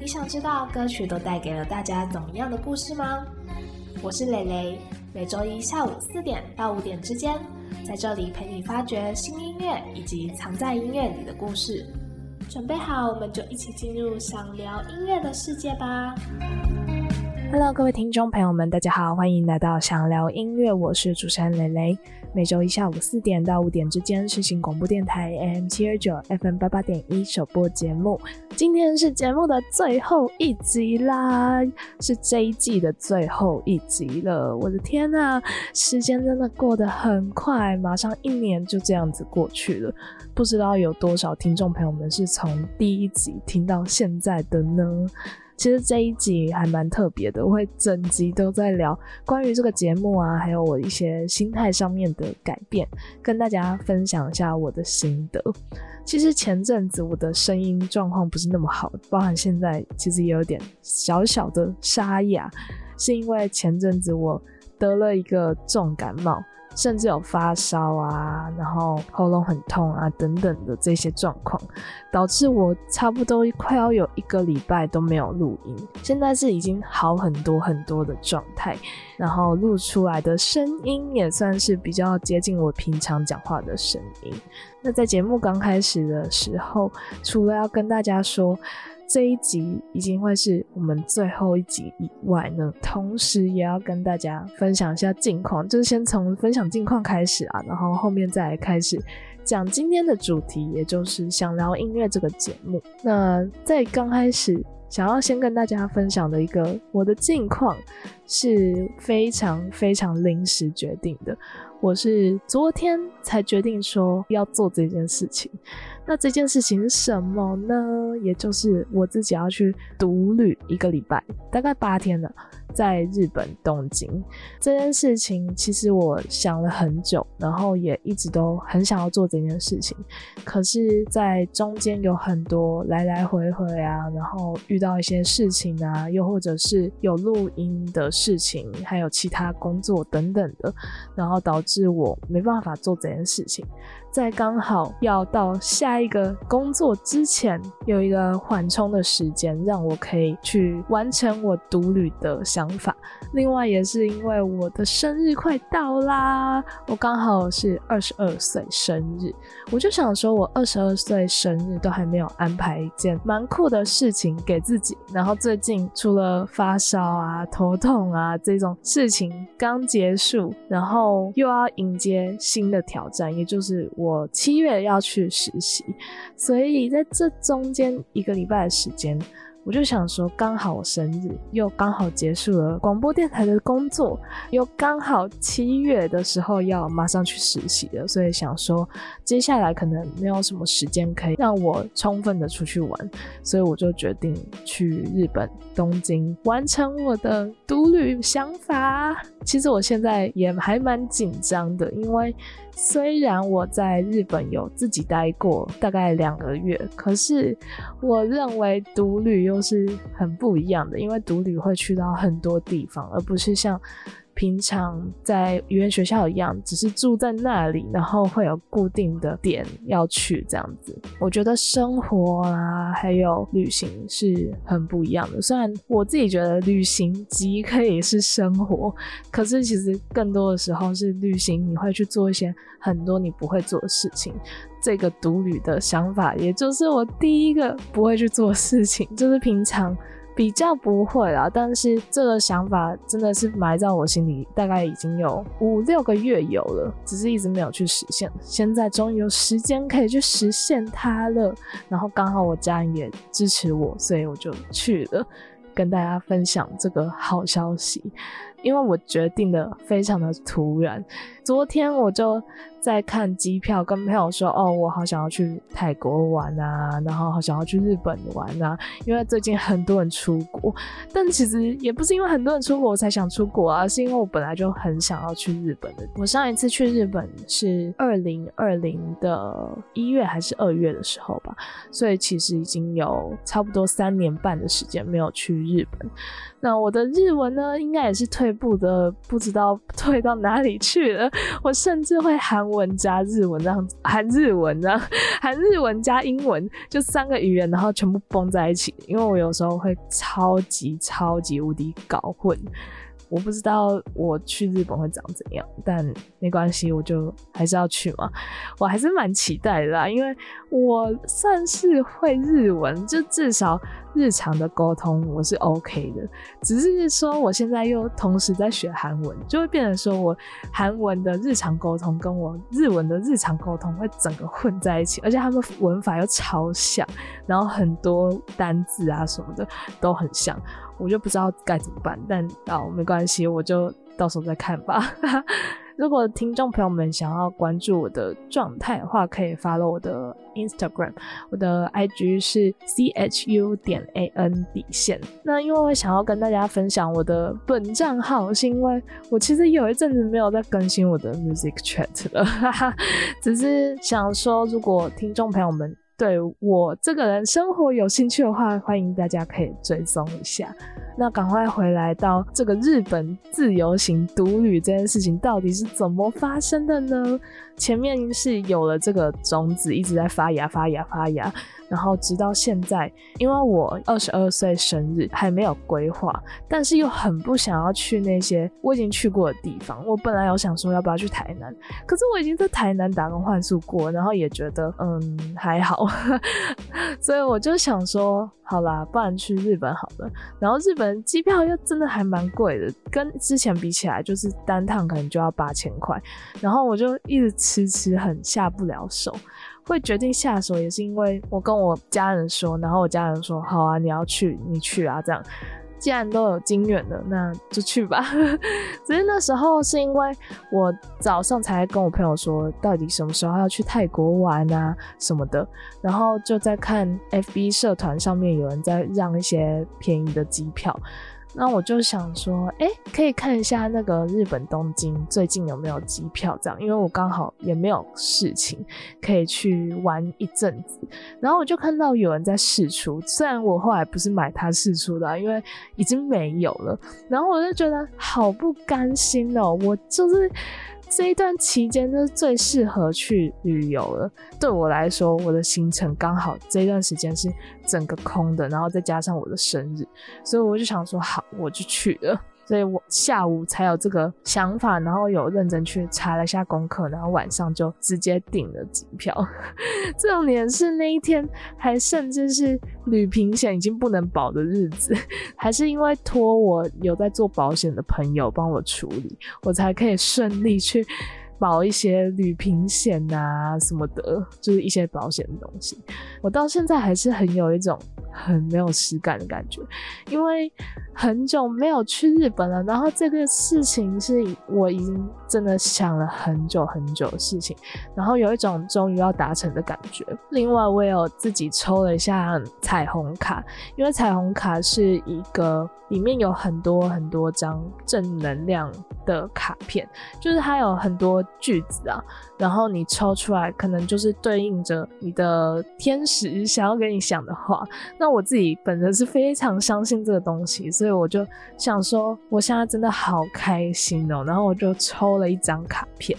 你想知道歌曲都带给了大家怎么样的故事吗？我是蕾蕾，每周一下午四点到五点之间，在这里陪你发掘新音乐以及藏在音乐里的故事。准备好，我们就一起进入想聊音乐的世界吧。Hello，各位听众朋友们，大家好，欢迎来到想聊音乐，我是主持人蕾蕾。每周一下午四点到五点之间，是新广播电台 AM 七二九 FM 八八点一首播节目。今天是节目的最后一集啦，是这一季的最后一集了。我的天呐，时间真的过得很快，马上一年就这样子过去了。不知道有多少听众朋友们是从第一集听到现在的呢？其实这一集还蛮特别的，我会整集都在聊关于这个节目啊，还有我一些心态上面的改变，跟大家分享一下我的心得。其实前阵子我的声音状况不是那么好，包含现在其实也有点小小的沙哑，是因为前阵子我得了一个重感冒。甚至有发烧啊，然后喉咙很痛啊，等等的这些状况，导致我差不多快要有一个礼拜都没有录音。现在是已经好很多很多的状态，然后录出来的声音也算是比较接近我平常讲话的声音。那在节目刚开始的时候，除了要跟大家说。这一集已经会是我们最后一集以外呢，同时也要跟大家分享一下近况，就是先从分享近况开始啊，然后后面再来开始讲今天的主题，也就是想聊音乐这个节目。那在刚开始，想要先跟大家分享的一个我的近况是非常非常临时决定的，我是昨天才决定说要做这件事情。那这件事情是什么呢？也就是我自己要去独旅一个礼拜，大概八天了，在日本东京。这件事情其实我想了很久，然后也一直都很想要做这件事情。可是，在中间有很多来来回回啊，然后遇到一些事情啊，又或者是有录音的事情，还有其他工作等等的，然后导致我没办法做这件事情。在刚好要到下一个工作之前，有一个缓冲的时间，让我可以去完成我独旅的想法。另外，也是因为我的生日快到啦，我刚好是二十二岁生日，我就想说，我二十二岁生日都还没有安排一件蛮酷的事情给自己。然后最近除了发烧啊、头痛啊这种事情刚结束，然后又要迎接新的挑战，也就是。我七月要去实习，所以在这中间一个礼拜的时间。我就想说，刚好我生日，又刚好结束了广播电台的工作，又刚好七月的时候要马上去实习了，所以想说，接下来可能没有什么时间可以让我充分的出去玩，所以我就决定去日本东京完成我的独旅想法。其实我现在也还蛮紧张的，因为虽然我在日本有自己待过大概两个月，可是我认为独旅又是很不一样的，因为独旅会去到很多地方，而不是像平常在语言学校一样，只是住在那里，然后会有固定的点要去这样子。我觉得生活啊，还有旅行是很不一样的。虽然我自己觉得旅行即可以是生活，可是其实更多的时候是旅行，你会去做一些很多你不会做的事情。这个独旅的想法，也就是我第一个不会去做事情，就是平常比较不会啦。但是这个想法真的是埋在我心里，大概已经有五六个月有了，只是一直没有去实现。现在终于有时间可以去实现它了，然后刚好我家人也支持我，所以我就去了，跟大家分享这个好消息。因为我决定的非常的突然。昨天我就在看机票，跟朋友说：“哦，我好想要去泰国玩啊，然后好想要去日本玩啊，因为最近很多人出国。但其实也不是因为很多人出国我才想出国啊，是因为我本来就很想要去日本的。我上一次去日本是二零二零的一月还是二月的时候吧，所以其实已经有差不多三年半的时间没有去日本。那我的日文呢，应该也是退步的，不知道 退到哪里去了。我甚至会韩文加日文这样子，韩日文这样，韩日文加英文，就三个语言，然后全部崩在一起。因为我有时候会超级超级无敌搞混。我不知道我去日本会长怎样，但没关系，我就还是要去嘛。我还是蛮期待的啦，因为我算是会日文，就至少日常的沟通我是 OK 的。只是说我现在又同时在学韩文，就会变成说我韩文的日常沟通跟我日文的日常沟通会整个混在一起，而且他们文法又超像，然后很多单字啊什么的都很像。我就不知道该怎么办，但哦没关系，我就到时候再看吧。如果听众朋友们想要关注我的状态的话，可以 follow 我的 Instagram，我的 IG 是 C H U 点 A N 底线。那因为我想要跟大家分享我的本账号，是因为我其实有一阵子没有在更新我的 Music Chat 了，哈哈只是想说，如果听众朋友们。对我这个人生活有兴趣的话，欢迎大家可以追踪一下。那赶快回来到这个日本自由行独旅这件事情到底是怎么发生的呢？前面是有了这个种子，一直在发芽、发芽、发芽。然后直到现在，因为我二十二岁生日还没有规划，但是又很不想要去那些我已经去过的地方。我本来有想说要不要去台南，可是我已经在台南打工换宿过，然后也觉得嗯还好，所以我就想说好啦，不然去日本好了。然后日本机票又真的还蛮贵的，跟之前比起来，就是单趟可能就要八千块。然后我就一直迟迟很下不了手。会决定下手也是因为我跟我家人说，然后我家人说好啊，你要去你去啊，这样既然都有经验了，那就去吧。只是那时候是因为我早上才跟我朋友说，到底什么时候要去泰国玩啊什么的，然后就在看 FB 社团上面有人在让一些便宜的机票。那我就想说，哎，可以看一下那个日本东京最近有没有机票这样，因为我刚好也没有事情可以去玩一阵子。然后我就看到有人在试出，虽然我后来不是买他试出的，因为已经没有了。然后我就觉得好不甘心哦，我就是。这一段期间就是最适合去旅游了。对我来说，我的行程刚好这一段时间是整个空的，然后再加上我的生日，所以我就想说，好，我就去了。所以我下午才有这个想法，然后有认真去查了一下功课，然后晚上就直接订了机票。重点是那一天还甚至是旅平险已经不能保的日子，还是因为托我有在做保险的朋友帮我处理，我才可以顺利去。保一些旅平险啊什么的，就是一些保险的东西。我到现在还是很有一种很没有实感的感觉，因为很久没有去日本了。然后这个事情是我已经真的想了很久很久的事情，然后有一种终于要达成的感觉。另外，我也有自己抽了一下彩虹卡，因为彩虹卡是一个里面有很多很多张正能量的卡片，就是它有很多。句子啊，然后你抽出来，可能就是对应着你的天使想要跟你想的话。那我自己本身是非常相信这个东西，所以我就想说，我现在真的好开心哦。然后我就抽了一张卡片，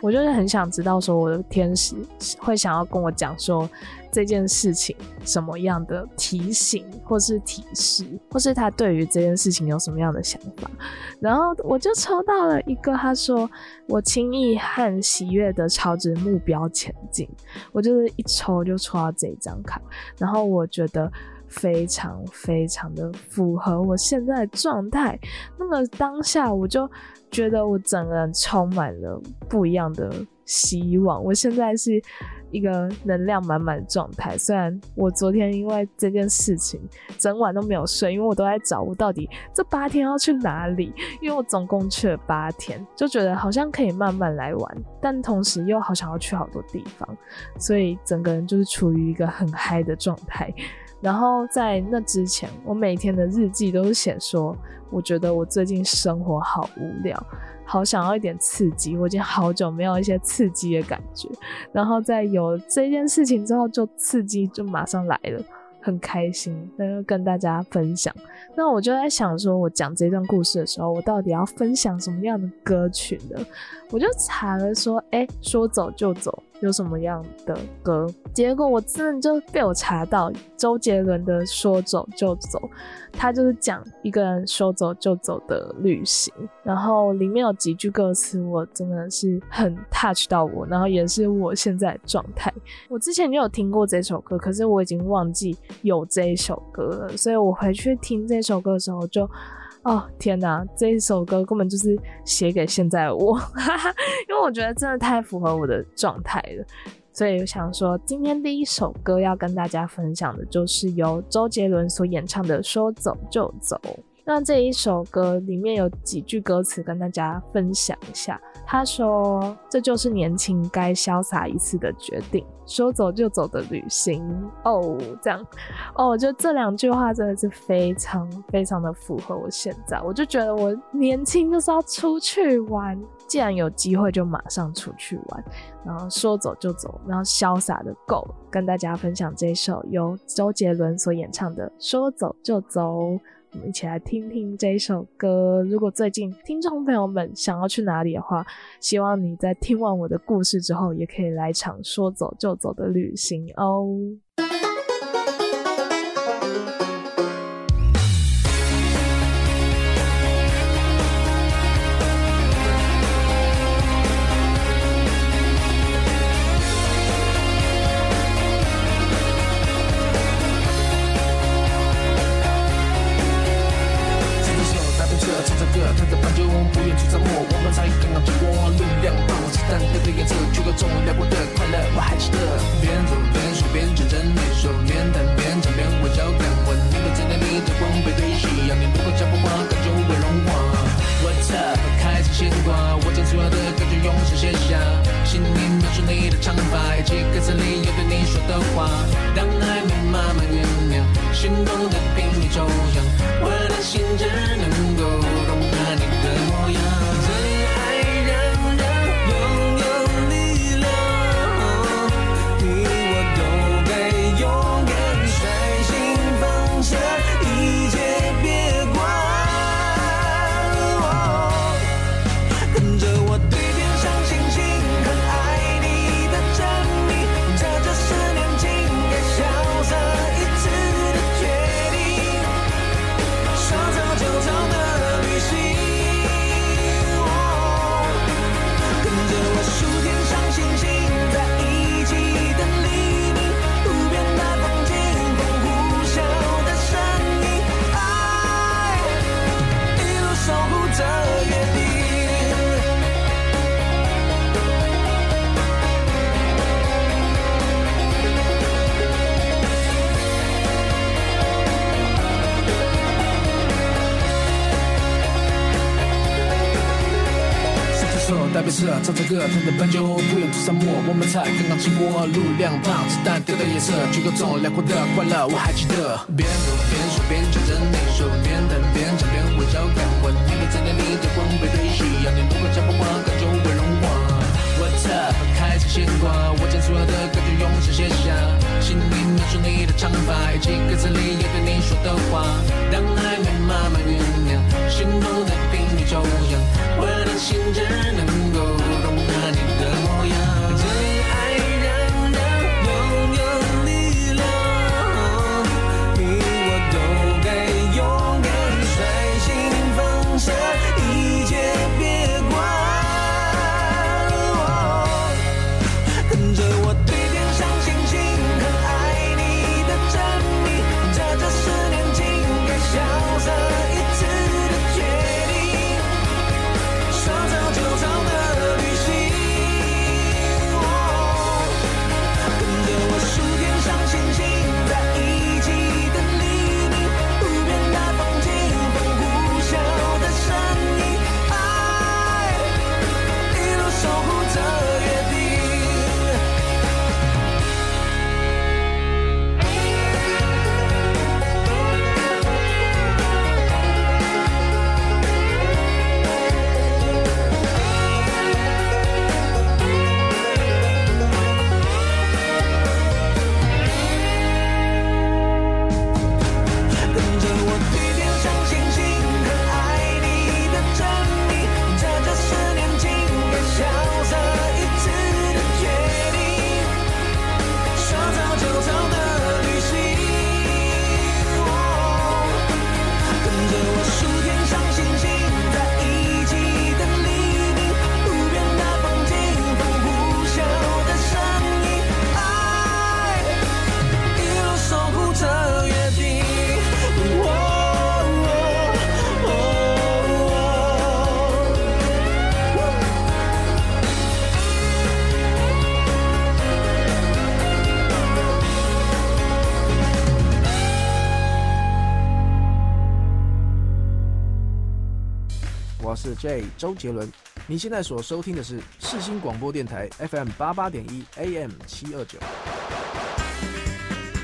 我就是很想知道说，我的天使会想要跟我讲说。这件事情什么样的提醒，或是提示，或是他对于这件事情有什么样的想法？然后我就抽到了一个，他说：“我轻易和喜悦的朝着目标前进。”我就是一抽就抽到这张卡，然后我觉得非常非常的符合我现在的状态。那么当下我就觉得我整个人充满了不一样的希望。我现在是。一个能量满满的状态。虽然我昨天因为这件事情整晚都没有睡，因为我都在找我到底这八天要去哪里，因为我总共去了八天，就觉得好像可以慢慢来玩，但同时又好想要去好多地方，所以整个人就是处于一个很嗨的状态。然后在那之前，我每天的日记都是写说，我觉得我最近生活好无聊，好想要一点刺激。我已经好久没有一些刺激的感觉。然后在有这件事情之后，就刺激就马上来了，很开心，那就跟大家分享。那我就在想说，我讲这段故事的时候，我到底要分享什么样的歌曲呢？我就查了说，哎，说走就走。有什么样的歌？结果我真的就被我查到周杰伦的《说走就走》，他就是讲一个人说走就走的旅行，然后里面有几句歌词，我真的是很 touch 到我，然后也是我现在状态。我之前就有听过这首歌，可是我已经忘记有这一首歌了，所以我回去听这首歌的时候就。哦天哪，这一首歌根本就是写给现在我，因为我觉得真的太符合我的状态了，所以我想说，今天第一首歌要跟大家分享的就是由周杰伦所演唱的《说走就走》。那这一首歌里面有几句歌词跟大家分享一下。他说：“这就是年轻该潇洒一次的决定，说走就走的旅行。”哦，这样，哦，我觉得这两句话真的是非常非常的符合我现在。我就觉得我年轻就是要出去玩，既然有机会就马上出去玩，然后说走就走，然后潇洒的够。跟大家分享这首由周杰伦所演唱的《说走就走》。我们一起来听听这首歌。如果最近听众朋友们想要去哪里的话，希望你在听完我的故事之后，也可以来场说走就走的旅行哦。唱着歌，弹着伴奏，不用出沙漠，我们才刚刚起步，路两旁，子弹丢的颜色，举个重，辽阔的快乐，我还记得。边走边说边唱着那首，边弹边唱边微笑看我，你的在那里的光背对夕阳，你如果讲不完，感就会融化。What's up？开始牵挂，我将所有的感觉用手写下，心里描述你的长发，以及歌词里要对你说的话。当暧昧慢慢酝酿，心动在频率骤降，我的心只能够。J 周杰伦。你现在所收听的是世新广播电台 FM 八八点一 AM 七二九。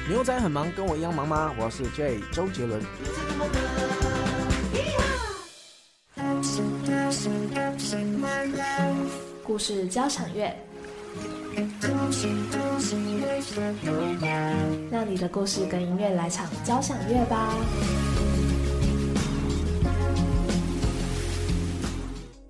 牛仔很忙，跟我一样忙吗？我是 J 周杰伦。故事交响乐，让你的故事跟音乐来场交响乐吧。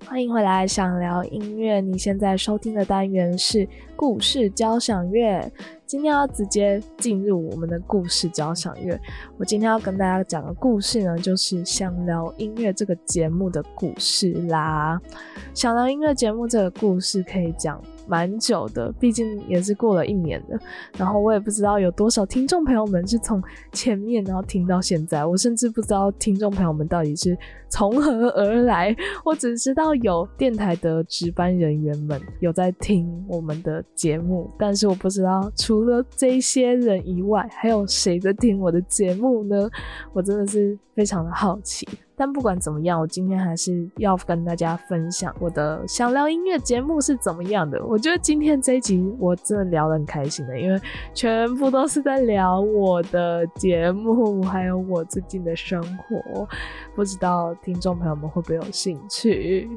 欢迎回来，想聊音乐。你现在收听的单元是故事交响乐。今天要直接进入我们的故事交响乐。我今天要跟大家讲的故事呢，就是《想聊音乐》这个节目的故事啦。《想聊音乐》节目这个故事可以讲。蛮久的，毕竟也是过了一年的。然后我也不知道有多少听众朋友们是从前面然后听到现在，我甚至不知道听众朋友们到底是从何而来。我只知道有电台的值班人员们有在听我们的节目，但是我不知道除了这些人以外，还有谁在听我的节目呢？我真的是非常的好奇。但不管怎么样，我今天还是要跟大家分享我的想聊音乐节目是怎么样的。我觉得今天这一集我真的聊得很开心的，因为全部都是在聊我的节目，还有我最近的生活。不知道听众朋友们会不会有兴趣？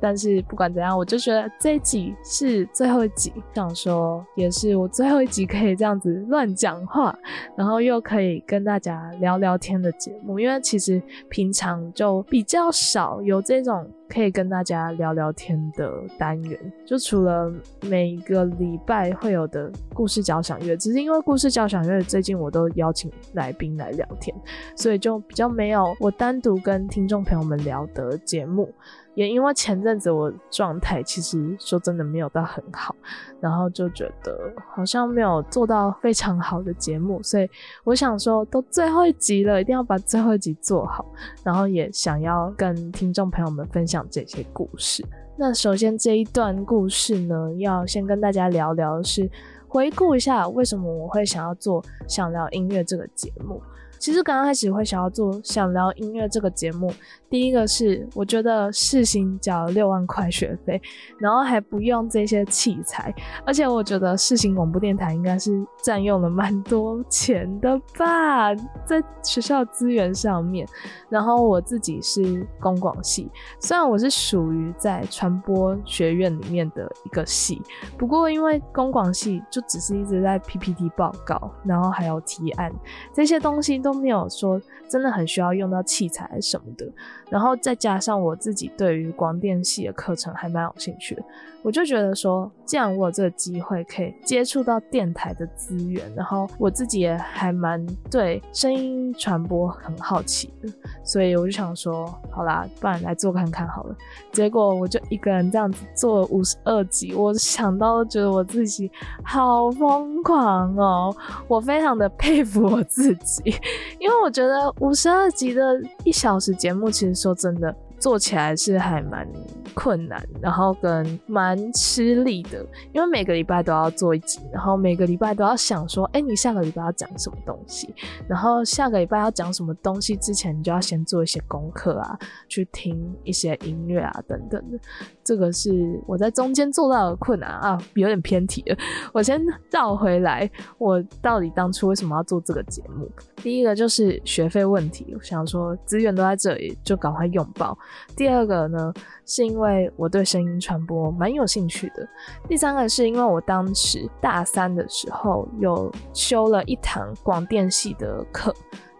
但是不管怎样，我就觉得这一集是最后一集，想说也是我最后一集可以这样子乱讲话，然后又可以跟大家聊聊天的节目。因为其实平常。就比较少有这种可以跟大家聊聊天的单元，就除了每个礼拜会有的故事交响乐，只是因为故事交响乐最近我都邀请来宾来聊天，所以就比较没有我单独跟听众朋友们聊的节目。也因为前阵子我状态其实说真的没有到很好，然后就觉得好像没有做到非常好的节目，所以我想说都最后一集了，一定要把最后一集做好，然后也想要跟听众朋友们分享这些故事。那首先这一段故事呢，要先跟大家聊聊是回顾一下为什么我会想要做想聊音乐这个节目。其实刚刚开始会想要做想聊音乐这个节目。第一个是，我觉得世行缴六万块学费，然后还不用这些器材，而且我觉得世行广播电台应该是占用了蛮多钱的吧，在学校资源上面。然后我自己是公广系，虽然我是属于在传播学院里面的一个系，不过因为公广系就只是一直在 PPT 报告，然后还有提案这些东西都没有说。真的很需要用到器材什么的，然后再加上我自己对于广电系的课程还蛮有兴趣的，我就觉得说，既然我有这个机会可以接触到电台的资源，然后我自己也还蛮对声音传播很好奇的，所以我就想说，好啦，不然来做看看好了。结果我就一个人这样子做了五十二集，我想到觉得我自己好疯狂哦，我非常的佩服我自己，因为我觉得。五十二集的一小时节目，其实说真的。做起来是还蛮困难，然后跟蛮吃力的，因为每个礼拜都要做一集，然后每个礼拜都要想说，哎，你下个礼拜要讲什么东西，然后下个礼拜要讲什么东西之前，你就要先做一些功课啊，去听一些音乐啊等等的。这个是我在中间做到的困难啊，有点偏题了。我先绕回来，我到底当初为什么要做这个节目？第一个就是学费问题，我想说资源都在这里，就赶快拥抱。第二个呢，是因为我对声音传播蛮有兴趣的。第三个是因为我当时大三的时候有修了一堂广电系的课，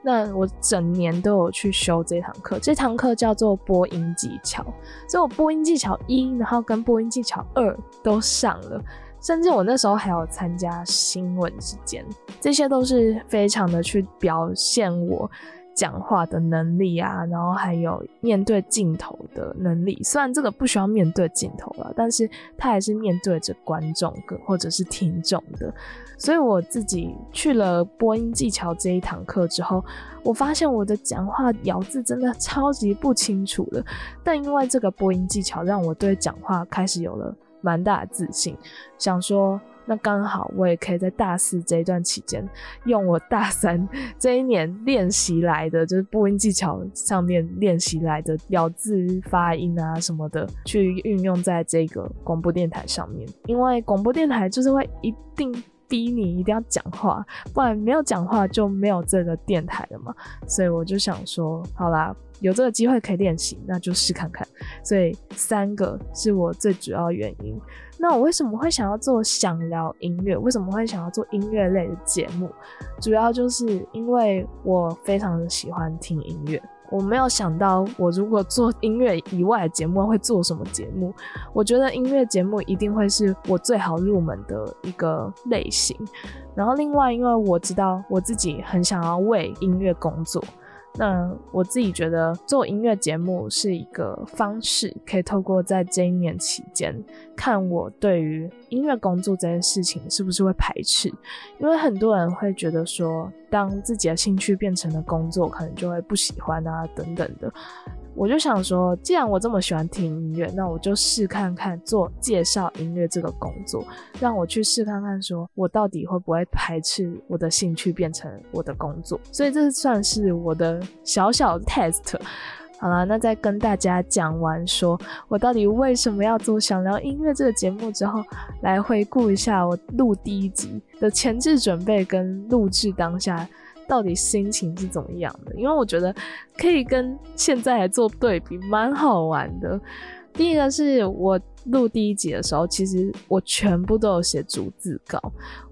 那我整年都有去修这堂课。这堂课叫做播音技巧，所以我播音技巧一，然后跟播音技巧二都上了，甚至我那时候还有参加新闻之间，这些都是非常的去表现我。讲话的能力啊，然后还有面对镜头的能力。虽然这个不需要面对镜头了，但是他还是面对着观众或者是听众的。所以我自己去了播音技巧这一堂课之后，我发现我的讲话咬字真的超级不清楚的。但因为这个播音技巧，让我对讲话开始有了蛮大的自信，想说。那刚好我也可以在大四这一段期间，用我大三这一年练习来的，就是播音技巧上面练习来的咬字、发音啊什么的，去运用在这个广播电台上面。因为广播电台就是会一定逼你一定要讲话，不然没有讲话就没有这个电台了嘛。所以我就想说，好啦，有这个机会可以练习，那就试看看。所以三个是我最主要原因。那我为什么会想要做想聊音乐？为什么会想要做音乐类的节目？主要就是因为我非常的喜欢听音乐。我没有想到，我如果做音乐以外的节目会做什么节目。我觉得音乐节目一定会是我最好入门的一个类型。然后另外，因为我知道我自己很想要为音乐工作。那我自己觉得做音乐节目是一个方式，可以透过在这一年期间，看我对于音乐工作这件事情是不是会排斥，因为很多人会觉得说，当自己的兴趣变成了工作，可能就会不喜欢啊等等的。我就想说，既然我这么喜欢听音乐，那我就试看看做介绍音乐这个工作，让我去试看看，说我到底会不会排斥我的兴趣变成我的工作。所以这算是我的小小 test。好了，那在跟大家讲完说我到底为什么要做想聊音乐这个节目之后，来回顾一下我录第一集的前置准备跟录制当下。到底心情是怎么样的？因为我觉得可以跟现在来做对比，蛮好玩的。第一个是我录第一集的时候，其实我全部都有写逐字稿，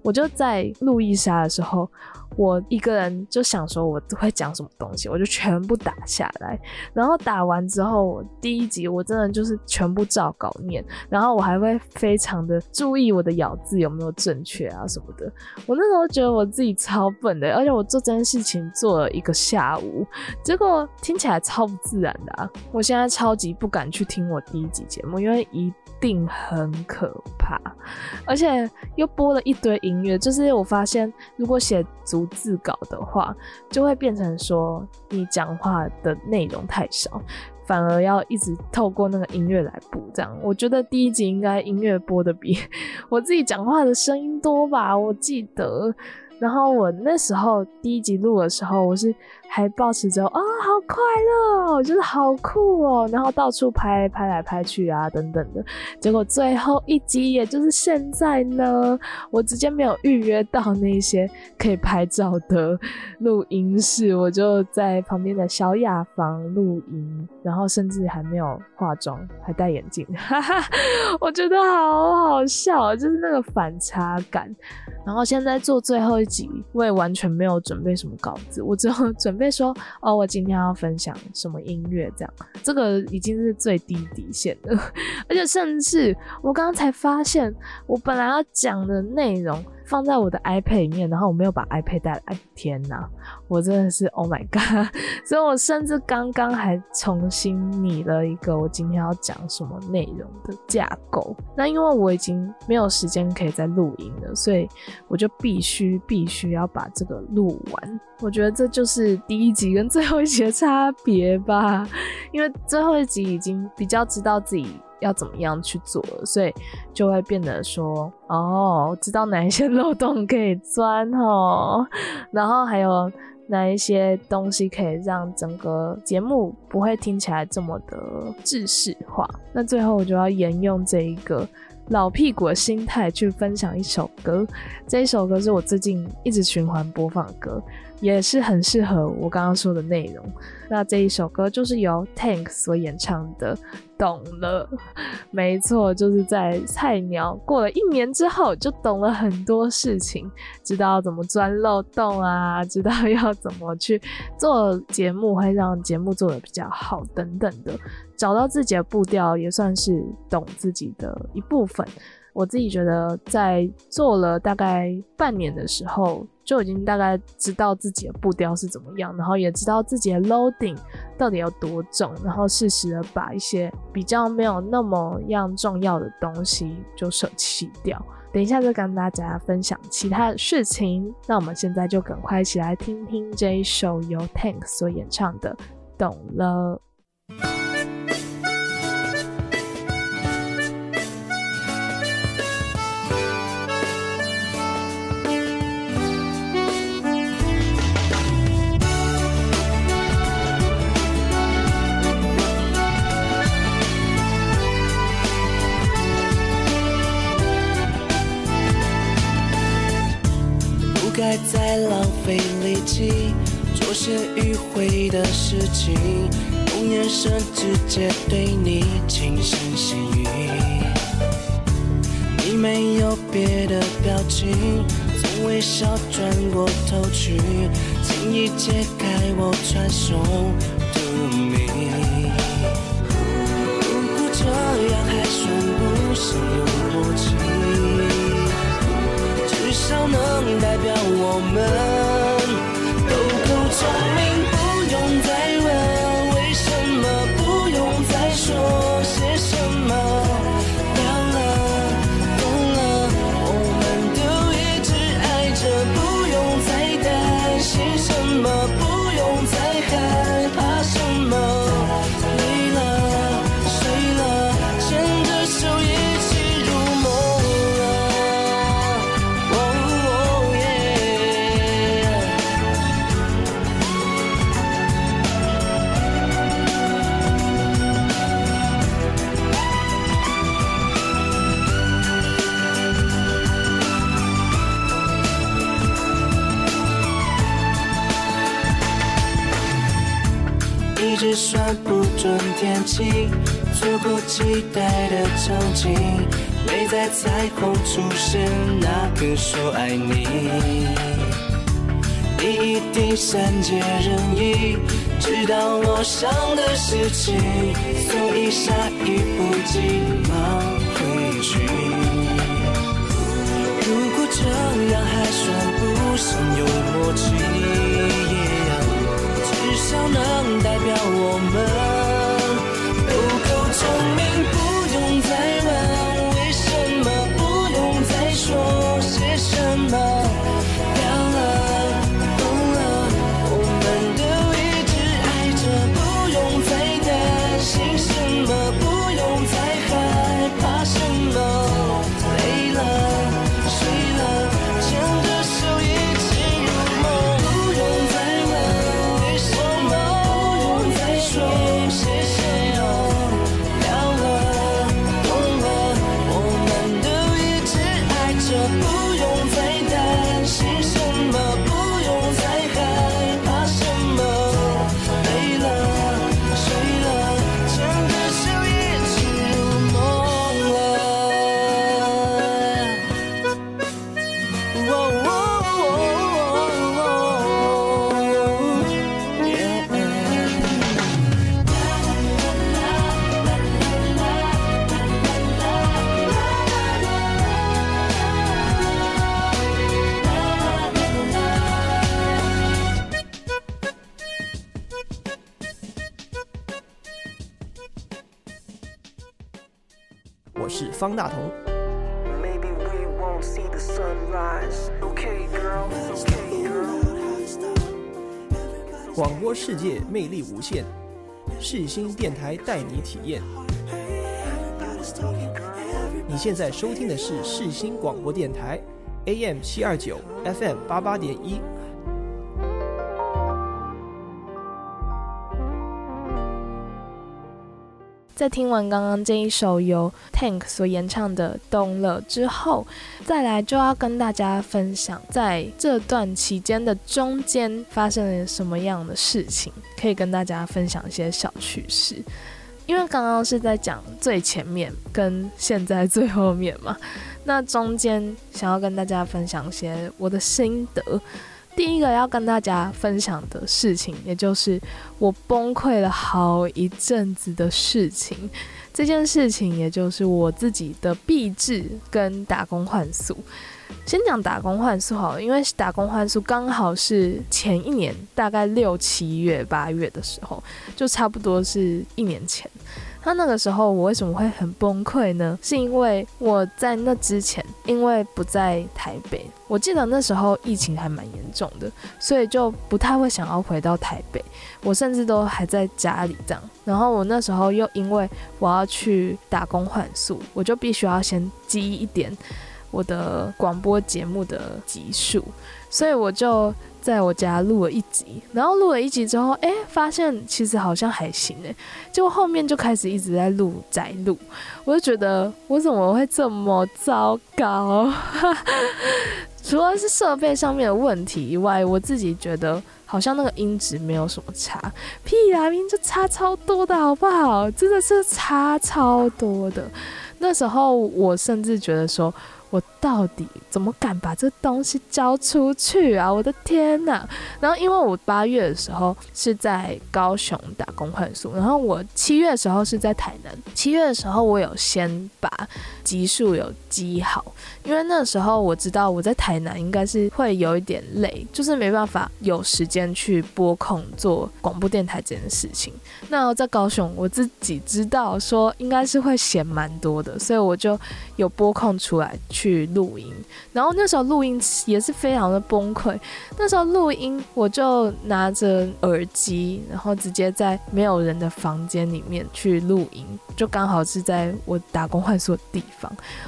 我就在录一沙的时候。我一个人就想说，我会讲什么东西，我就全部打下来。然后打完之后，第一集我真的就是全部照稿念，然后我还会非常的注意我的咬字有没有正确啊什么的。我那时候觉得我自己超笨的，而且我做这件事情做了一个下午，结果听起来超不自然的啊！我现在超级不敢去听我第一集节目，因为一定很可怕，而且又播了一堆音乐。就是我发现，如果写逐字稿的话，就会变成说你讲话的内容太少，反而要一直透过那个音乐来补。这样，我觉得第一集应该音乐播的比 我自己讲话的声音多吧？我记得。然后我那时候第一集录的时候，我是还保持着啊，好快乐，我觉得好酷哦，然后到处拍拍来拍去啊，等等的。结果最后一集，也就是现在呢，我直接没有预约到那些可以拍照的录音室，我就在旁边的小雅房录音，然后甚至还没有化妆，还戴眼镜，哈哈，我觉得好好笑，就是那个反差感。然后现在做最后一集，我也完全没有准备什么稿子，我只有准备说，哦，我今天要分享什么音乐，这样，这个已经是最低底线了。而且甚至我刚刚才发现，我本来要讲的内容。放在我的 iPad 里面，然后我没有把 iPad 带来。天哪，我真的是 Oh my God！所以我甚至刚刚还重新拟了一个我今天要讲什么内容的架构。那因为我已经没有时间可以再录音了，所以我就必须必须要把这个录完。我觉得这就是第一集跟最后一集的差别吧，因为最后一集已经比较知道自己。要怎么样去做，所以就会变得说，哦，知道哪一些 漏洞可以钻哦，然后还有哪一些东西可以让整个节目不会听起来这么的制式化。那最后我就要沿用这一个老屁股的心态去分享一首歌，这一首歌是我最近一直循环播放的歌。也是很适合我刚刚说的内容。那这一首歌就是由 Tank 所演唱的，懂了，没错，就是在菜鸟过了一年之后，就懂了很多事情，知道怎么钻漏洞啊，知道要怎么去做节目，会让节目做的比较好等等的，找到自己的步调，也算是懂自己的一部分。我自己觉得，在做了大概半年的时候，就已经大概知道自己的步调是怎么样，然后也知道自己的 loading 到底有多重，然后适时的把一些比较没有那么样重要的东西就舍弃掉。等一下再跟大家分享其他的事情，那我们现在就赶快一起来听听这一首由 Tank 所演唱的《懂了》。该再浪费力气做些迂回的事情，用眼神直接对你轻声细语。你没有别的表情，从微笑转过头去，轻易解开我传送的谜。如果这样还算不上有默契，少能代表我们。都够聪明，不用春天气，错过期待的场景，没在彩虹出现那个说爱你。你一定善解人意，知道我想的事情，所以下一步急忙回去。如果这样还算不上有默契。至少能代表我们聪明世新电台带你体验。你现在收听的是世新广播电台，AM 七二九，FM 八八点一。在听完刚刚这一首由 Tank 所演唱的《动了》之后，再来就要跟大家分享，在这段期间的中间发生了什么样的事情，可以跟大家分享一些小趣事。因为刚刚是在讲最前面跟现在最后面嘛，那中间想要跟大家分享一些我的心得。第一个要跟大家分享的事情，也就是我崩溃了好一阵子的事情。这件事情，也就是我自己的币制跟打工换宿。先讲打工换宿好了，因为打工换宿刚好是前一年大概六七月、八月的时候，就差不多是一年前。那那个时候我为什么会很崩溃呢？是因为我在那之前，因为不在台北，我记得那时候疫情还蛮严重的，所以就不太会想要回到台北。我甚至都还在家里这样。然后我那时候又因为我要去打工换宿，我就必须要先积一点我的广播节目的集数，所以我就在我家录了一集，然后录了一集之后，哎，发现其实好像还行哎，结果后面就开始一直在录在录，我就觉得我怎么会这么糟糕？除了是设备上面的问题以外，我自己觉得好像那个音质没有什么差。屁啦，音就差超多的好不好？真的是差超多的。那时候我甚至觉得说。我到底怎么敢把这东西交出去啊？我的天呐！然后因为我八月的时候是在高雄打工换宿，然后我七月的时候是在台南。七月的时候我有先把集数有积好，因为那时候我知道我在台南应该是会有一点累，就是没办法有时间去播控做广播电台这件事情。那在高雄我自己知道说应该是会闲蛮多的，所以我就有播控出来。去录音，然后那时候录音也是非常的崩溃。那时候录音，我就拿着耳机，然后直接在没有人的房间里面去录音，就刚好是在我打工换宿地。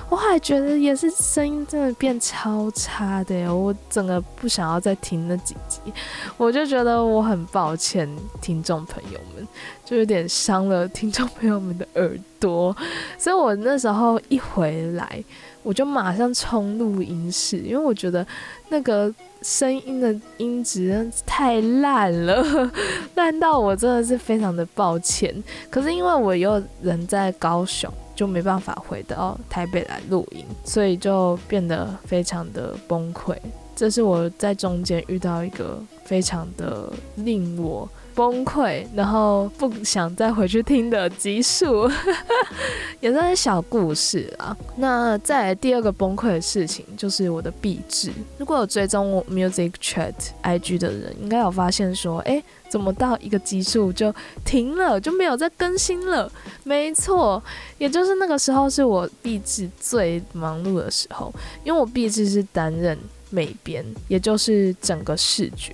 我还觉得也是声音真的变超差的，我整个不想要再听那几集，我就觉得我很抱歉听众朋友们，就有点伤了听众朋友们的耳朵。所以我那时候一回来。我就马上冲录音室，因为我觉得那个声音的音质太烂了，烂到我真的是非常的抱歉。可是因为我又人在高雄，就没办法回到台北来录音，所以就变得非常的崩溃。这是我在中间遇到一个非常的令我。崩溃，然后不想再回去听的集数，也算是小故事啊。那再来第二个崩溃的事情，就是我的壁纸。如果有追踪我 Music Chat IG 的人，应该有发现说，哎，怎么到一个集数就停了，就没有再更新了？没错，也就是那个时候是我壁纸最忙碌的时候，因为我壁纸是担任美编，也就是整个视觉。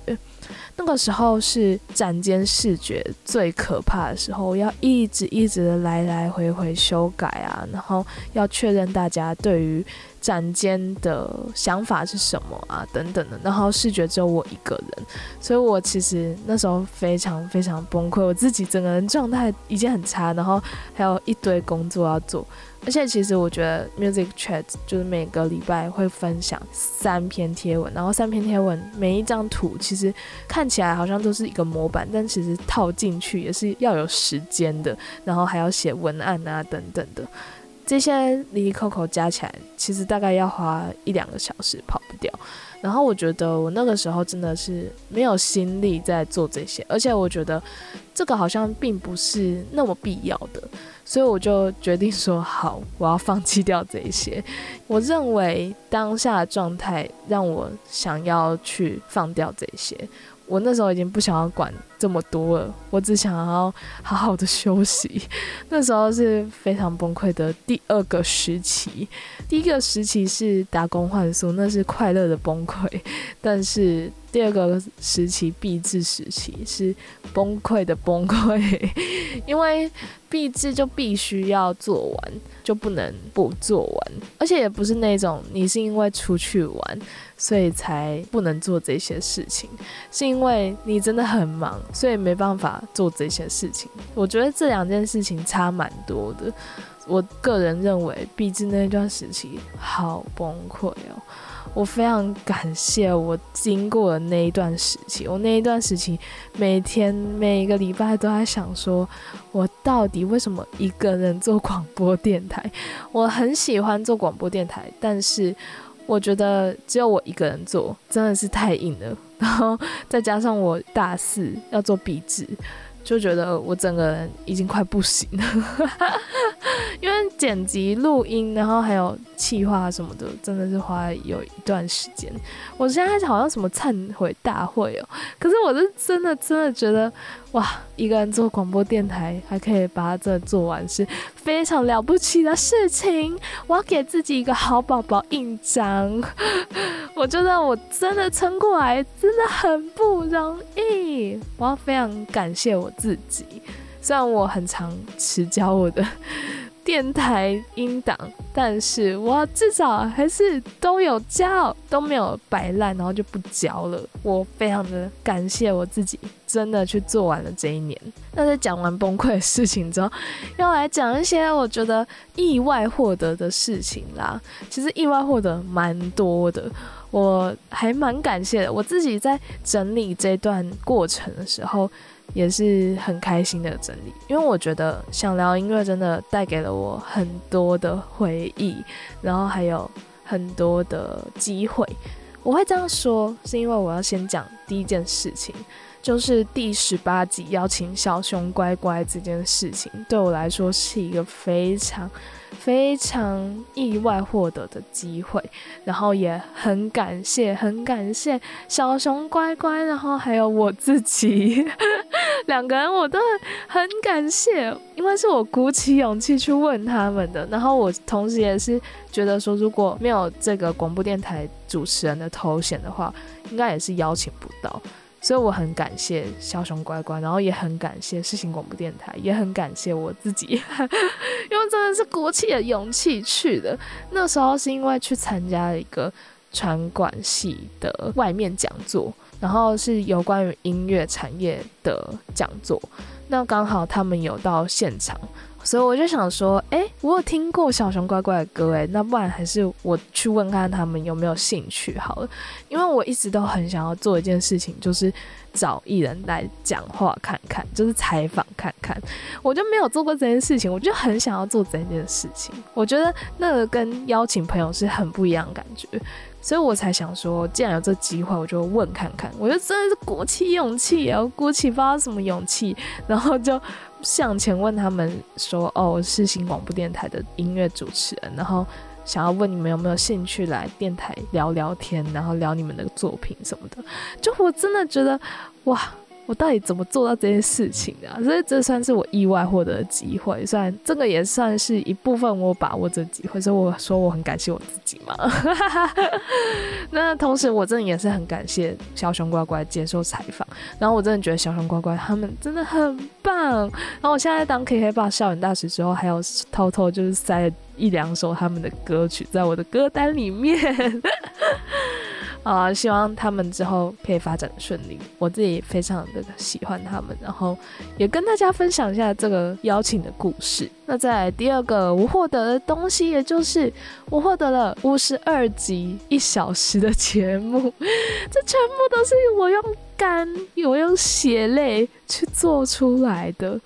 那个时候是展间视觉最可怕的时候，要一直一直的来来回回修改啊，然后要确认大家对于展间的想法是什么啊，等等的。然后视觉只有我一个人，所以我其实那时候非常非常崩溃，我自己整个人状态已经很差，然后还有一堆工作要做。而且其实我觉得 Music Chat 就是每个礼拜会分享三篇贴文，然后三篇贴文每一张图其实看起来好像都是一个模板，但其实套进去也是要有时间的，然后还要写文案啊等等的，这些离离扣扣加起来，其实大概要花一两个小时跑。掉。然后我觉得我那个时候真的是没有心力在做这些，而且我觉得这个好像并不是那么必要的。所以我就决定说好，我要放弃掉这些。我认为当下的状态让我想要去放掉这些。我那时候已经不想要管这么多了，我只想要好好的休息。那时候是非常崩溃的第二个时期。第一个时期是打工换宿，那是快乐的崩溃。但是第二个时期闭制时期是崩溃的崩溃，因为。毕制就必须要做完，就不能不做完，而且也不是那种你是因为出去玩，所以才不能做这些事情，是因为你真的很忙，所以没办法做这些事情。我觉得这两件事情差蛮多的。我个人认为，毕竟那段时期好崩溃哦。我非常感谢我经过的那一段时期，我那一段时期每天每一个礼拜都在想说，我到底为什么一个人做广播电台？我很喜欢做广播电台，但是我觉得只有我一个人做真的是太硬了。然后再加上我大四要做笔制。就觉得我整个人已经快不行了，因为剪辑、录音，然后还有企划什么的，真的是花有一段时间。我现在好像什么忏悔大会哦，可是我是真的真的觉得。哇，一个人做广播电台还可以把它这做完，是非常了不起的事情。我要给自己一个好宝宝印章。我觉得我真的撑过来，真的很不容易。我要非常感谢我自己，虽然我很常迟交我的电台音档，但是我至少还是都有交，都没有摆烂，然后就不交了。我非常的感谢我自己，真的去做完了这一年。那在讲完崩溃的事情之后，要来讲一些我觉得意外获得的事情啦。其实意外获得蛮多的。我还蛮感谢的，我自己在整理这段过程的时候，也是很开心的整理，因为我觉得想聊音乐真的带给了我很多的回忆，然后还有很多的机会。我会这样说，是因为我要先讲第一件事情，就是第十八集邀请小熊乖乖这件事情，对我来说是一个非常。非常意外获得的机会，然后也很感谢，很感谢小熊乖乖，然后还有我自己 两个人，我都很感谢，因为是我鼓起勇气去问他们的。然后我同时也是觉得说，如果没有这个广播电台主持人的头衔的话，应该也是邀请不到。所以我很感谢小熊乖乖，然后也很感谢世新广播电台，也很感谢我自己，因为真的是鼓起了勇气去的。那时候是因为去参加了一个传管系的外面讲座，然后是有关于音乐产业的讲座，那刚好他们有到现场。所以我就想说，哎，我有听过小熊乖乖的歌，哎，那不然还是我去问看他们有没有兴趣好了，因为我一直都很想要做一件事情，就是找艺人来讲话看看，就是采访看看，我就没有做过这件事情，我就很想要做这件事情，我觉得那个跟邀请朋友是很不一样的感觉。所以我才想说，既然有这机会，我就问看看。我就真的是鼓起勇气，然后鼓起不知道什么勇气，然后就向前问他们说：“哦，是新广播电台的音乐主持人，然后想要问你们有没有兴趣来电台聊聊天，然后聊你们的作品什么的。”就我真的觉得，哇！我到底怎么做到这件事情的？所以这算是我意外获得的机会，虽然这个也算是一部分我把握这机会，所以我说我很感谢我自己嘛。那同时我真的也是很感谢小熊乖乖接受采访，然后我真的觉得小熊乖乖他们真的很棒。然后我现在当 K K 爸校园大使之后，还有偷偷就是塞一两首他们的歌曲在我的歌单里面。啊，希望他们之后可以发展顺利。我自己非常的喜欢他们，然后也跟大家分享一下这个邀请的故事。那在第二个我获得的东西，也就是我获得了五十二集一小时的节目，这全部都是我用肝、我用血泪去做出来的。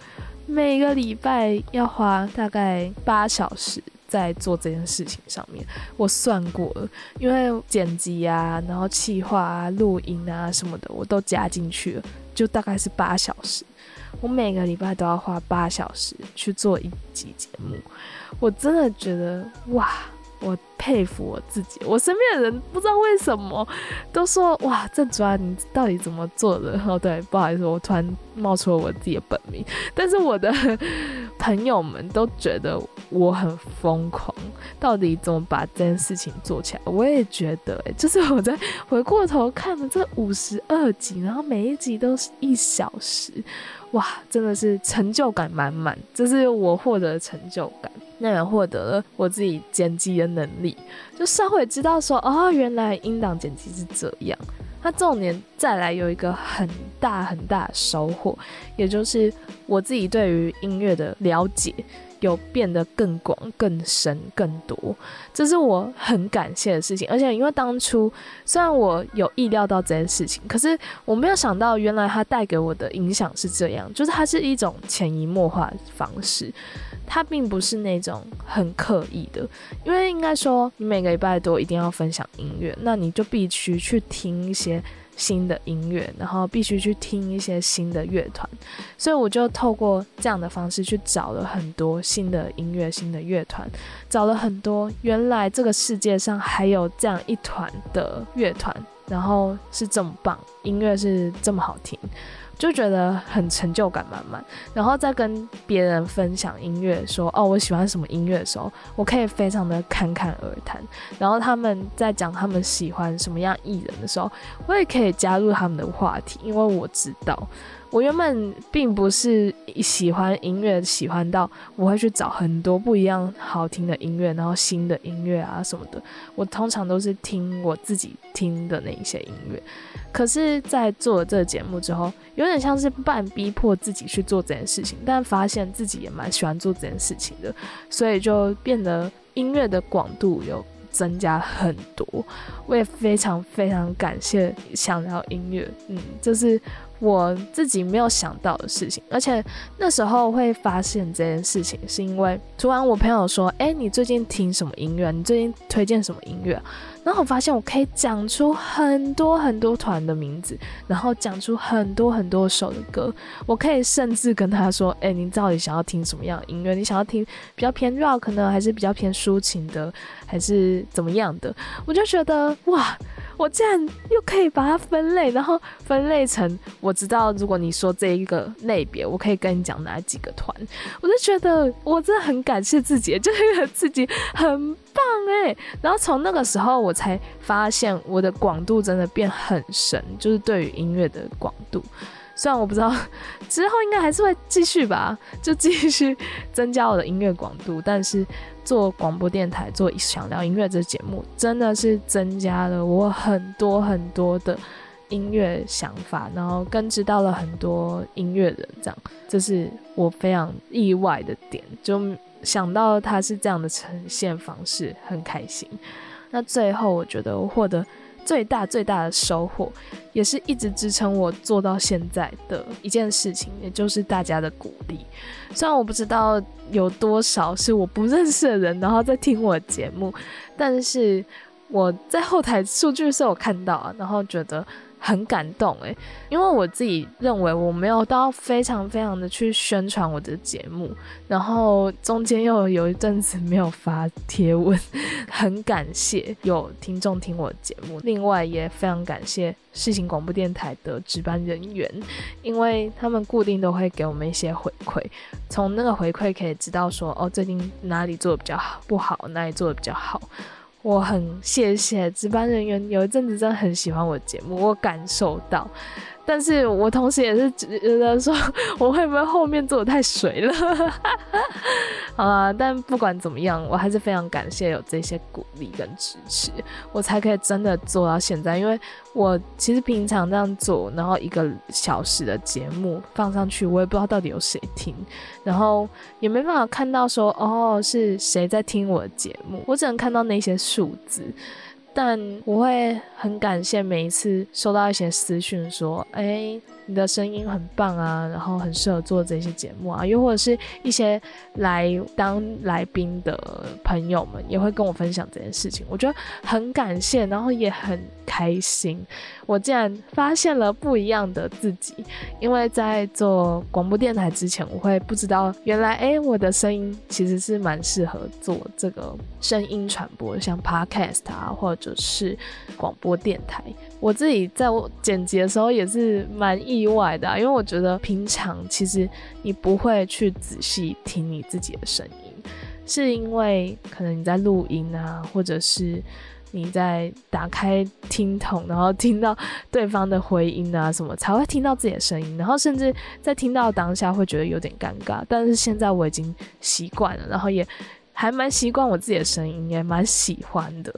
每个礼拜要花大概八小时。在做这件事情上面，我算过了，因为剪辑啊，然后企划啊、录音啊什么的，我都加进去了，就大概是八小时。我每个礼拜都要花八小时去做一集节目，我真的觉得哇！我佩服我自己，我身边的人不知道为什么都说哇，郑主你到底怎么做的？哦，对，不好意思，我突然冒出了我自己的本名，但是我的朋友们都觉得我很疯狂，到底怎么把这件事情做起来？我也觉得，哎，就是我在回过头看了这五十二集，然后每一集都是一小时，哇，真的是成就感满满，这是我获得的成就感。那也获得了我自己剪辑的能力，就社会知道说，哦，原来音档剪辑是这样。那重点再来有一个很大很大的收获，也就是我自己对于音乐的了解。有变得更广、更深、更多，这是我很感谢的事情。而且，因为当初虽然我有意料到这件事情，可是我没有想到，原来它带给我的影响是这样，就是它是一种潜移默化的方式，它并不是那种很刻意的。因为应该说，你每个礼拜都一定要分享音乐，那你就必须去听一些。新的音乐，然后必须去听一些新的乐团，所以我就透过这样的方式去找了很多新的音乐、新的乐团，找了很多原来这个世界上还有这样一团的乐团，然后是这么棒，音乐是这么好听。就觉得很成就感满满，然后再跟别人分享音乐，说哦我喜欢什么音乐的时候，我可以非常的侃侃而谈。然后他们在讲他们喜欢什么样艺人的时候，我也可以加入他们的话题，因为我知道我原本并不是喜欢音乐，喜欢到我会去找很多不一样好听的音乐，然后新的音乐啊什么的。我通常都是听我自己听的那一些音乐。可是，在做了这个节目之后，有点像是半逼迫自己去做这件事情，但发现自己也蛮喜欢做这件事情的，所以就变得音乐的广度有增加很多。我也非常非常感谢想聊音乐，嗯，这是我自己没有想到的事情。而且那时候会发现这件事情，是因为突然我朋友说：“哎，你最近听什么音乐？你最近推荐什么音乐？”然后我发现我可以讲出很多很多团的名字，然后讲出很多很多首的歌。我可以甚至跟他说：“哎，你到底想要听什么样的音乐？你想要听比较偏 rock 呢，还是比较偏抒情的，还是怎么样的？”我就觉得哇，我竟然又可以把它分类，然后分类成我知道，如果你说这一个类别，我可以跟你讲哪几个团。我就觉得我真的很感谢自己，就是自己很棒哎。然后从那个时候，我才发现我的广度真的变很深，就是对于音乐的广度。虽然我不知道之后应该还是会继续吧，就继续增加我的音乐广度，但是做广播电台做想聊音乐这节目，真的是增加了我很多很多的音乐想法，然后更知道了很多音乐人，这样这是我非常意外的点，就想到他是这样的呈现方式，很开心。那最后，我觉得我获得最大最大的收获，也是一直支撑我做到现在的一件事情，也就是大家的鼓励。虽然我不知道有多少是我不认识的人，然后在听我的节目，但是我在后台数据是有看到啊，然后觉得。很感动诶，因为我自己认为我没有到非常非常的去宣传我的节目，然后中间又有一阵子没有发贴文，很感谢有听众听我节目，另外也非常感谢世行广播电台的值班人员，因为他们固定都会给我们一些回馈，从那个回馈可以知道说哦最近哪里做的比较好不好，哪里做的比较好。我很谢谢值班人员，有一阵子真的很喜欢我节目，我感受到。但是我同时也是觉得说，我会不会后面做的太水了？好了，但不管怎么样，我还是非常感谢有这些鼓励跟支持，我才可以真的做到现在。因为我其实平常这样做，然后一个小时的节目放上去，我也不知道到底有谁听，然后也没办法看到说哦是谁在听我的节目，我只能看到那些数字。但我会很感谢每一次收到一些私讯，说：“哎，你的声音很棒啊，然后很适合做这些节目啊。”又或者是一些来当来宾的朋友们也会跟我分享这件事情，我觉得很感谢，然后也很开心。我竟然发现了不一样的自己，因为在做广播电台之前，我会不知道原来哎，我的声音其实是蛮适合做这个声音传播，像 podcast 啊，或者是广播电台。我自己在我剪辑的时候也是蛮意外的，因为我觉得平常其实你不会去仔细听你自己的声音，是因为可能你在录音啊，或者是。你在打开听筒，然后听到对方的回音啊什么，才会听到自己的声音，然后甚至在听到当下会觉得有点尴尬。但是现在我已经习惯了，然后也还蛮习惯我自己的声音，也蛮喜欢的。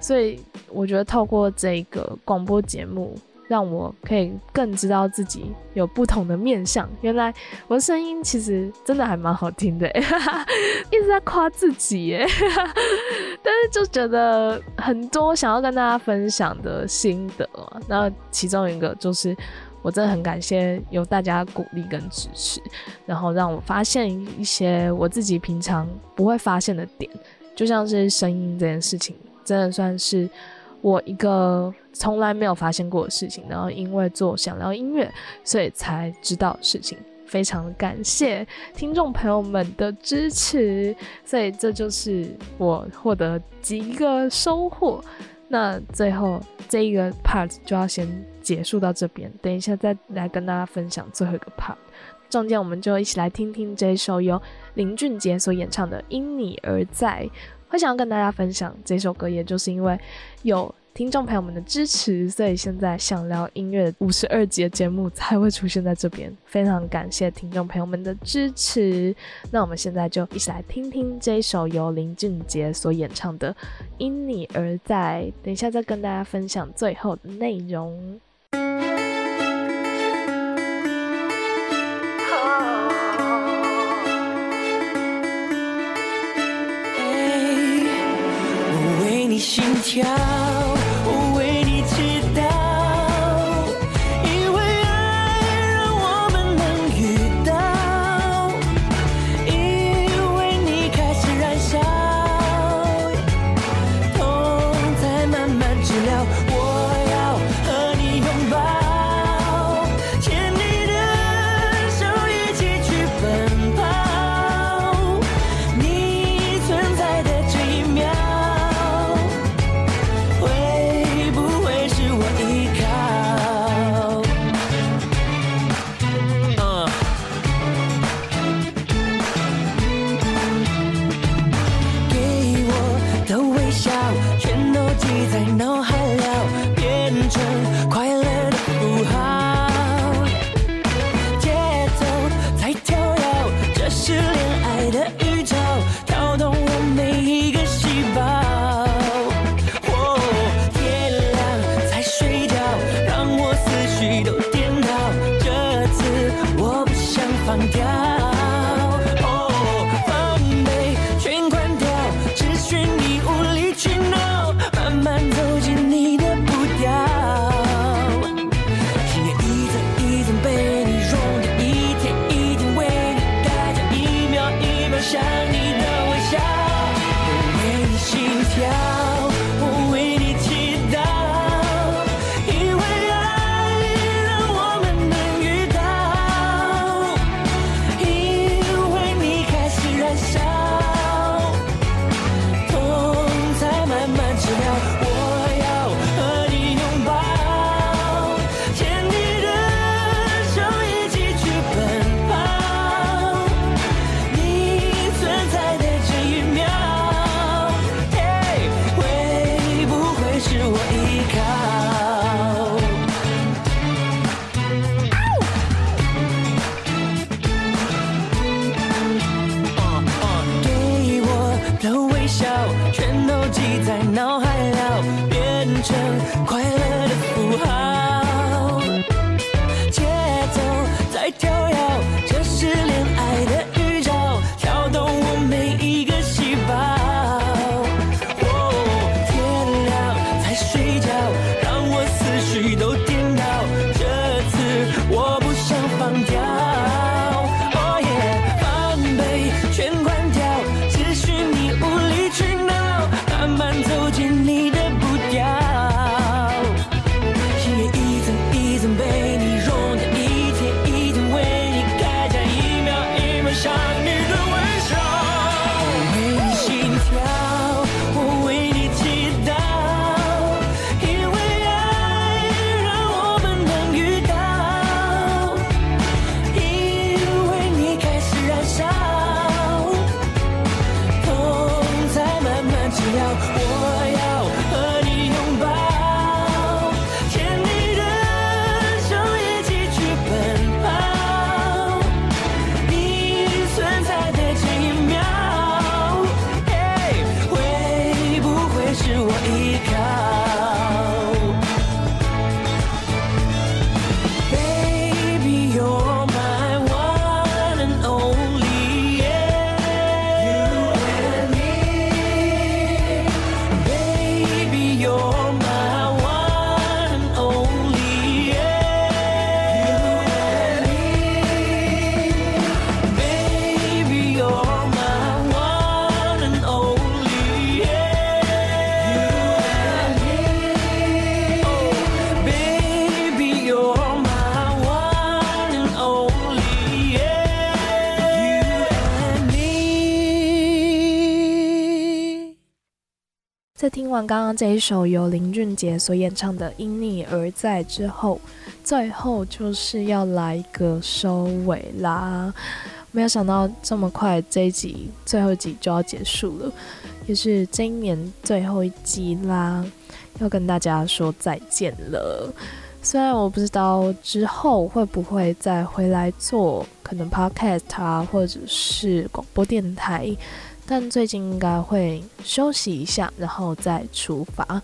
所以我觉得透过这个广播节目。让我可以更知道自己有不同的面相。原来我的声音其实真的还蛮好听的，一直在夸自己耶。但是就觉得很多想要跟大家分享的心得嘛。那其中一个就是，我真的很感谢有大家鼓励跟支持，然后让我发现一些我自己平常不会发现的点，就像是声音这件事情，真的算是。我一个从来没有发现过的事情，然后因为做想聊音乐，所以才知道事情。非常感谢听众朋友们的支持，所以这就是我获得几个收获。那最后这一个 part 就要先结束到这边，等一下再来跟大家分享最后一个 part。中间我们就一起来听听这首由林俊杰所演唱的《因你而在》。会想要跟大家分享这首歌，也就是因为有听众朋友们的支持，所以现在想聊音乐五十二集的节目才会出现在这边。非常感谢听众朋友们的支持。那我们现在就一起来听听这首由林俊杰所演唱的《因你而在》。等一下再跟大家分享最后的内容。你心跳，later. 刚刚这一首由林俊杰所演唱的《因你而在》之后，最后就是要来一个收尾啦。没有想到这么快，这一集最后一集就要结束了，也是今年最后一集啦。要跟大家说再见了。虽然我不知道之后会不会再回来做可能 podcast 啊，或者是广播电台，但最近应该会休息一下，然后再出发。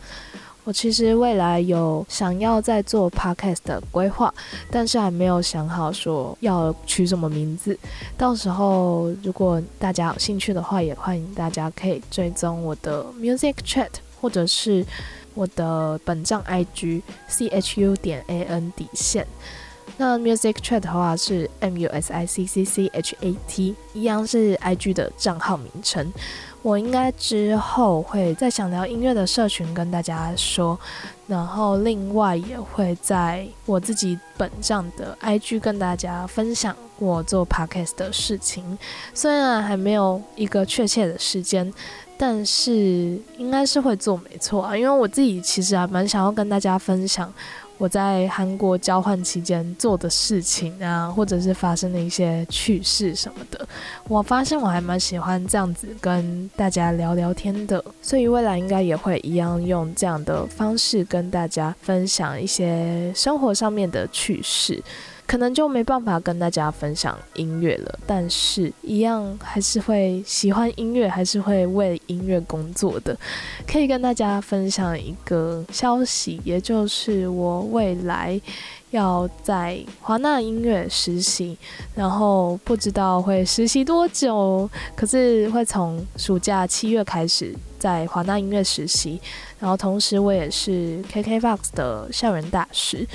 我其实未来有想要再做 podcast 的规划，但是还没有想好说要取什么名字。到时候如果大家有兴趣的话，也欢迎大家可以追踪我的 music chat，或者是。我的本账 IG C H U 点 A N 底线，那 Music Chat 的话是 M U S I C C C H A T，一样是 IG 的账号名称。我应该之后会再想聊音乐的社群跟大家说，然后另外也会在我自己本账的 IG 跟大家分享我做 Podcast 的事情，虽然还没有一个确切的时间。但是应该是会做没错啊，因为我自己其实还蛮想要跟大家分享我在韩国交换期间做的事情啊，或者是发生的一些趣事什么的。我发现我还蛮喜欢这样子跟大家聊聊天的，所以未来应该也会一样用这样的方式跟大家分享一些生活上面的趣事。可能就没办法跟大家分享音乐了，但是一样还是会喜欢音乐，还是会为音乐工作的。可以跟大家分享一个消息，也就是我未来要在华纳音乐实习，然后不知道会实习多久，可是会从暑假七月开始在华纳音乐实习，然后同时我也是 KKBOX 的校园大使。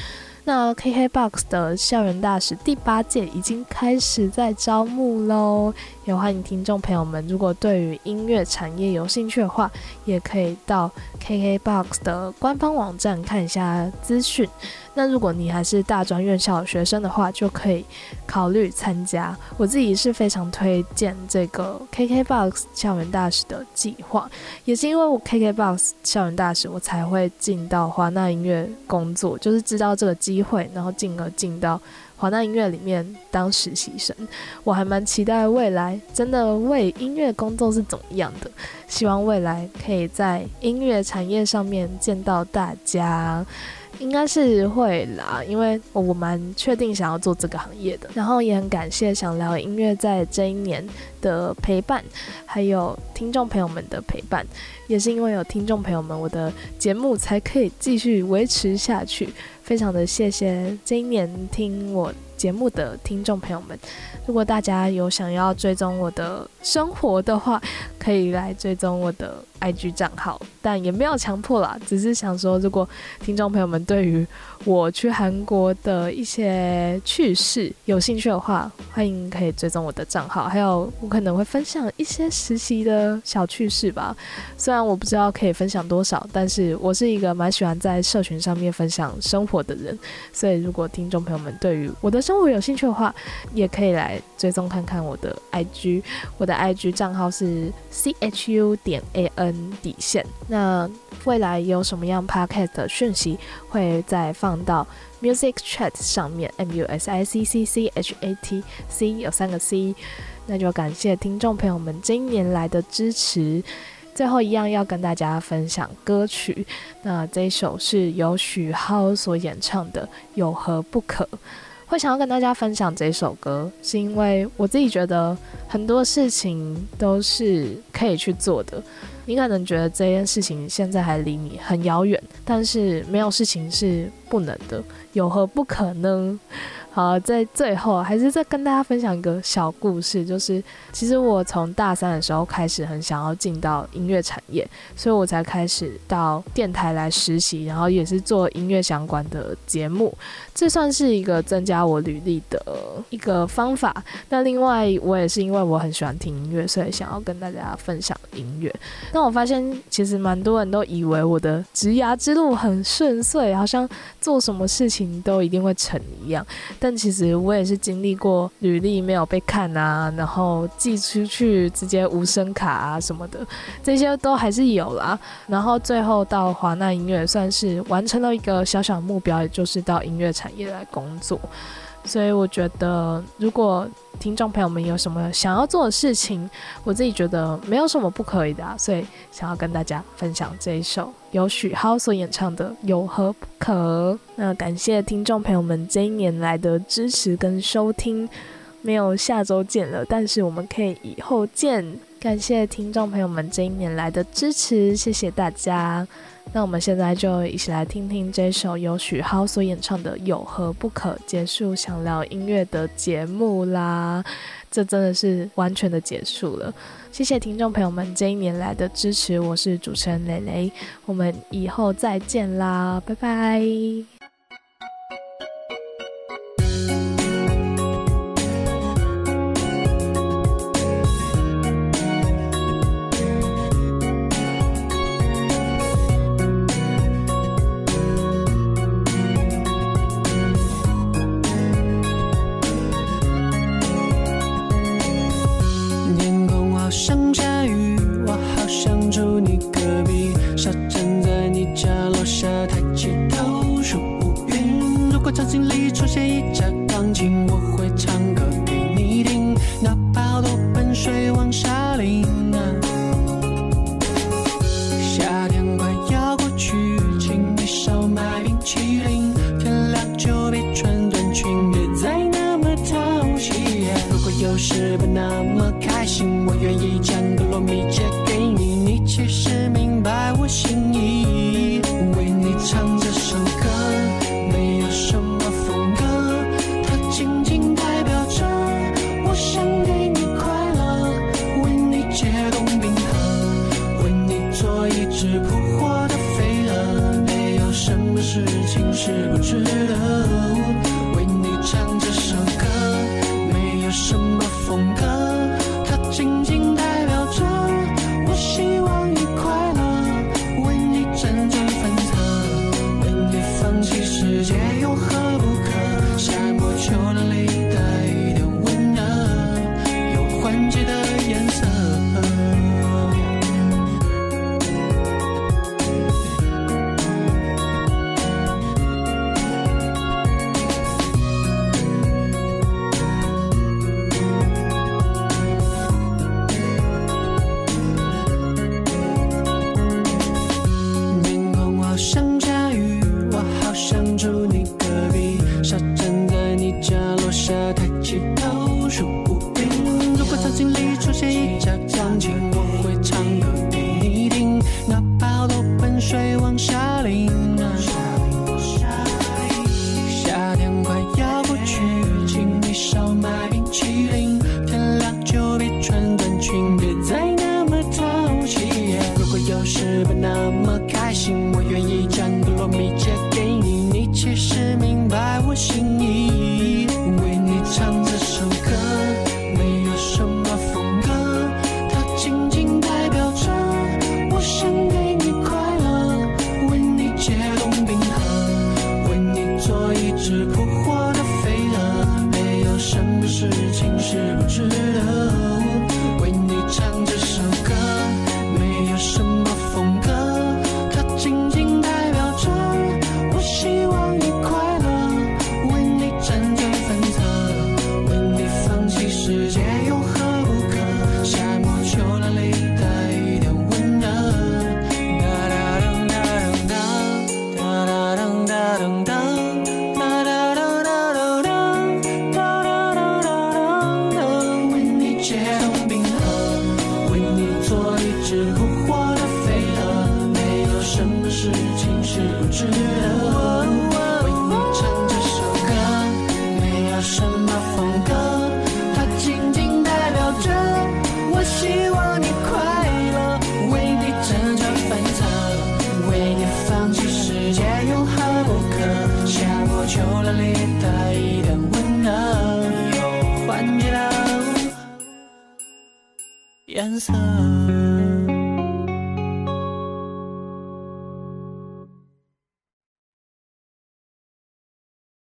那 KKBOX 的校园大使第八届已经开始在招募喽，也欢迎听众朋友们，如果对于音乐产业有兴趣的话，也可以到 KKBOX 的官方网站看一下资讯。那如果你还是大专院校的学生的话，就可以考虑参加。我自己是非常推荐这个 KKBOX 校园大使的计划，也是因为我 KKBOX 校园大使，我才会进到华纳音乐工作，就是知道这个机会，然后进而进到华纳音乐里面当实习生。我还蛮期待未来真的为音乐工作是怎么样的，希望未来可以在音乐产业上面见到大家。应该是会啦，因为我我蛮确定想要做这个行业的，然后也很感谢想聊音乐在这一年的陪伴，还有听众朋友们的陪伴，也是因为有听众朋友们，我的节目才可以继续维持下去。非常的谢谢这一年听我节目的听众朋友们。如果大家有想要追踪我的生活的话，可以来追踪我的 IG 账号，但也没有强迫啦，只是想说，如果听众朋友们对于我去韩国的一些趣事有兴趣的话，欢迎可以追踪我的账号。还有，我可能会分享一些实习的小趣事吧。虽然我不知道可以分享多少，但是我是一个蛮喜欢在社群上面分享生活的人，所以如果听众朋友们对于我的生活有兴趣的话，也可以来追踪看看我的 IG。我的 IG 账号是 chu 点 an 底线。那未来有什么样 podcast 的讯息，会再放到 Music Chat 上面，M U S I C C C H A T C 有三个 C，那就感谢听众朋友们今年来的支持。最后一样要跟大家分享歌曲，那这首是由许浩所演唱的《有何不可》。会想要跟大家分享这首歌，是因为我自己觉得很多事情都是可以去做的。你可能觉得这件事情现在还离你很遥远，但是没有事情是不能的，有何不可能？好，在最后还是再跟大家分享一个小故事，就是其实我从大三的时候开始很想要进到音乐产业，所以我才开始到电台来实习，然后也是做音乐相关的节目，这算是一个增加我履历的一个方法。那另外，我也是因为我很喜欢听音乐，所以想要跟大家分享音乐。那我发现其实蛮多人都以为我的职涯之路很顺遂，好像做什么事情都一定会成一样。但其实我也是经历过履历没有被看啊，然后寄出去直接无声卡啊什么的，这些都还是有啦。然后最后到华纳音乐算是完成了一个小小目标，也就是到音乐产业来工作。所以我觉得，如果听众朋友们有什么想要做的事情，我自己觉得没有什么不可以的、啊，所以想要跟大家分享这一首由许浩所演唱的《有何不可》。那感谢听众朋友们这一年来的支持跟收听，没有下周见了，但是我们可以以后见。感谢听众朋友们这一年来的支持，谢谢大家。那我们现在就一起来听听这首由许蒿所演唱的有何不可结束想聊音乐的节目啦。这真的是完全的结束了。谢谢听众朋友们这一年来的支持我是主持人蕾蕾我们以后再见啦拜拜。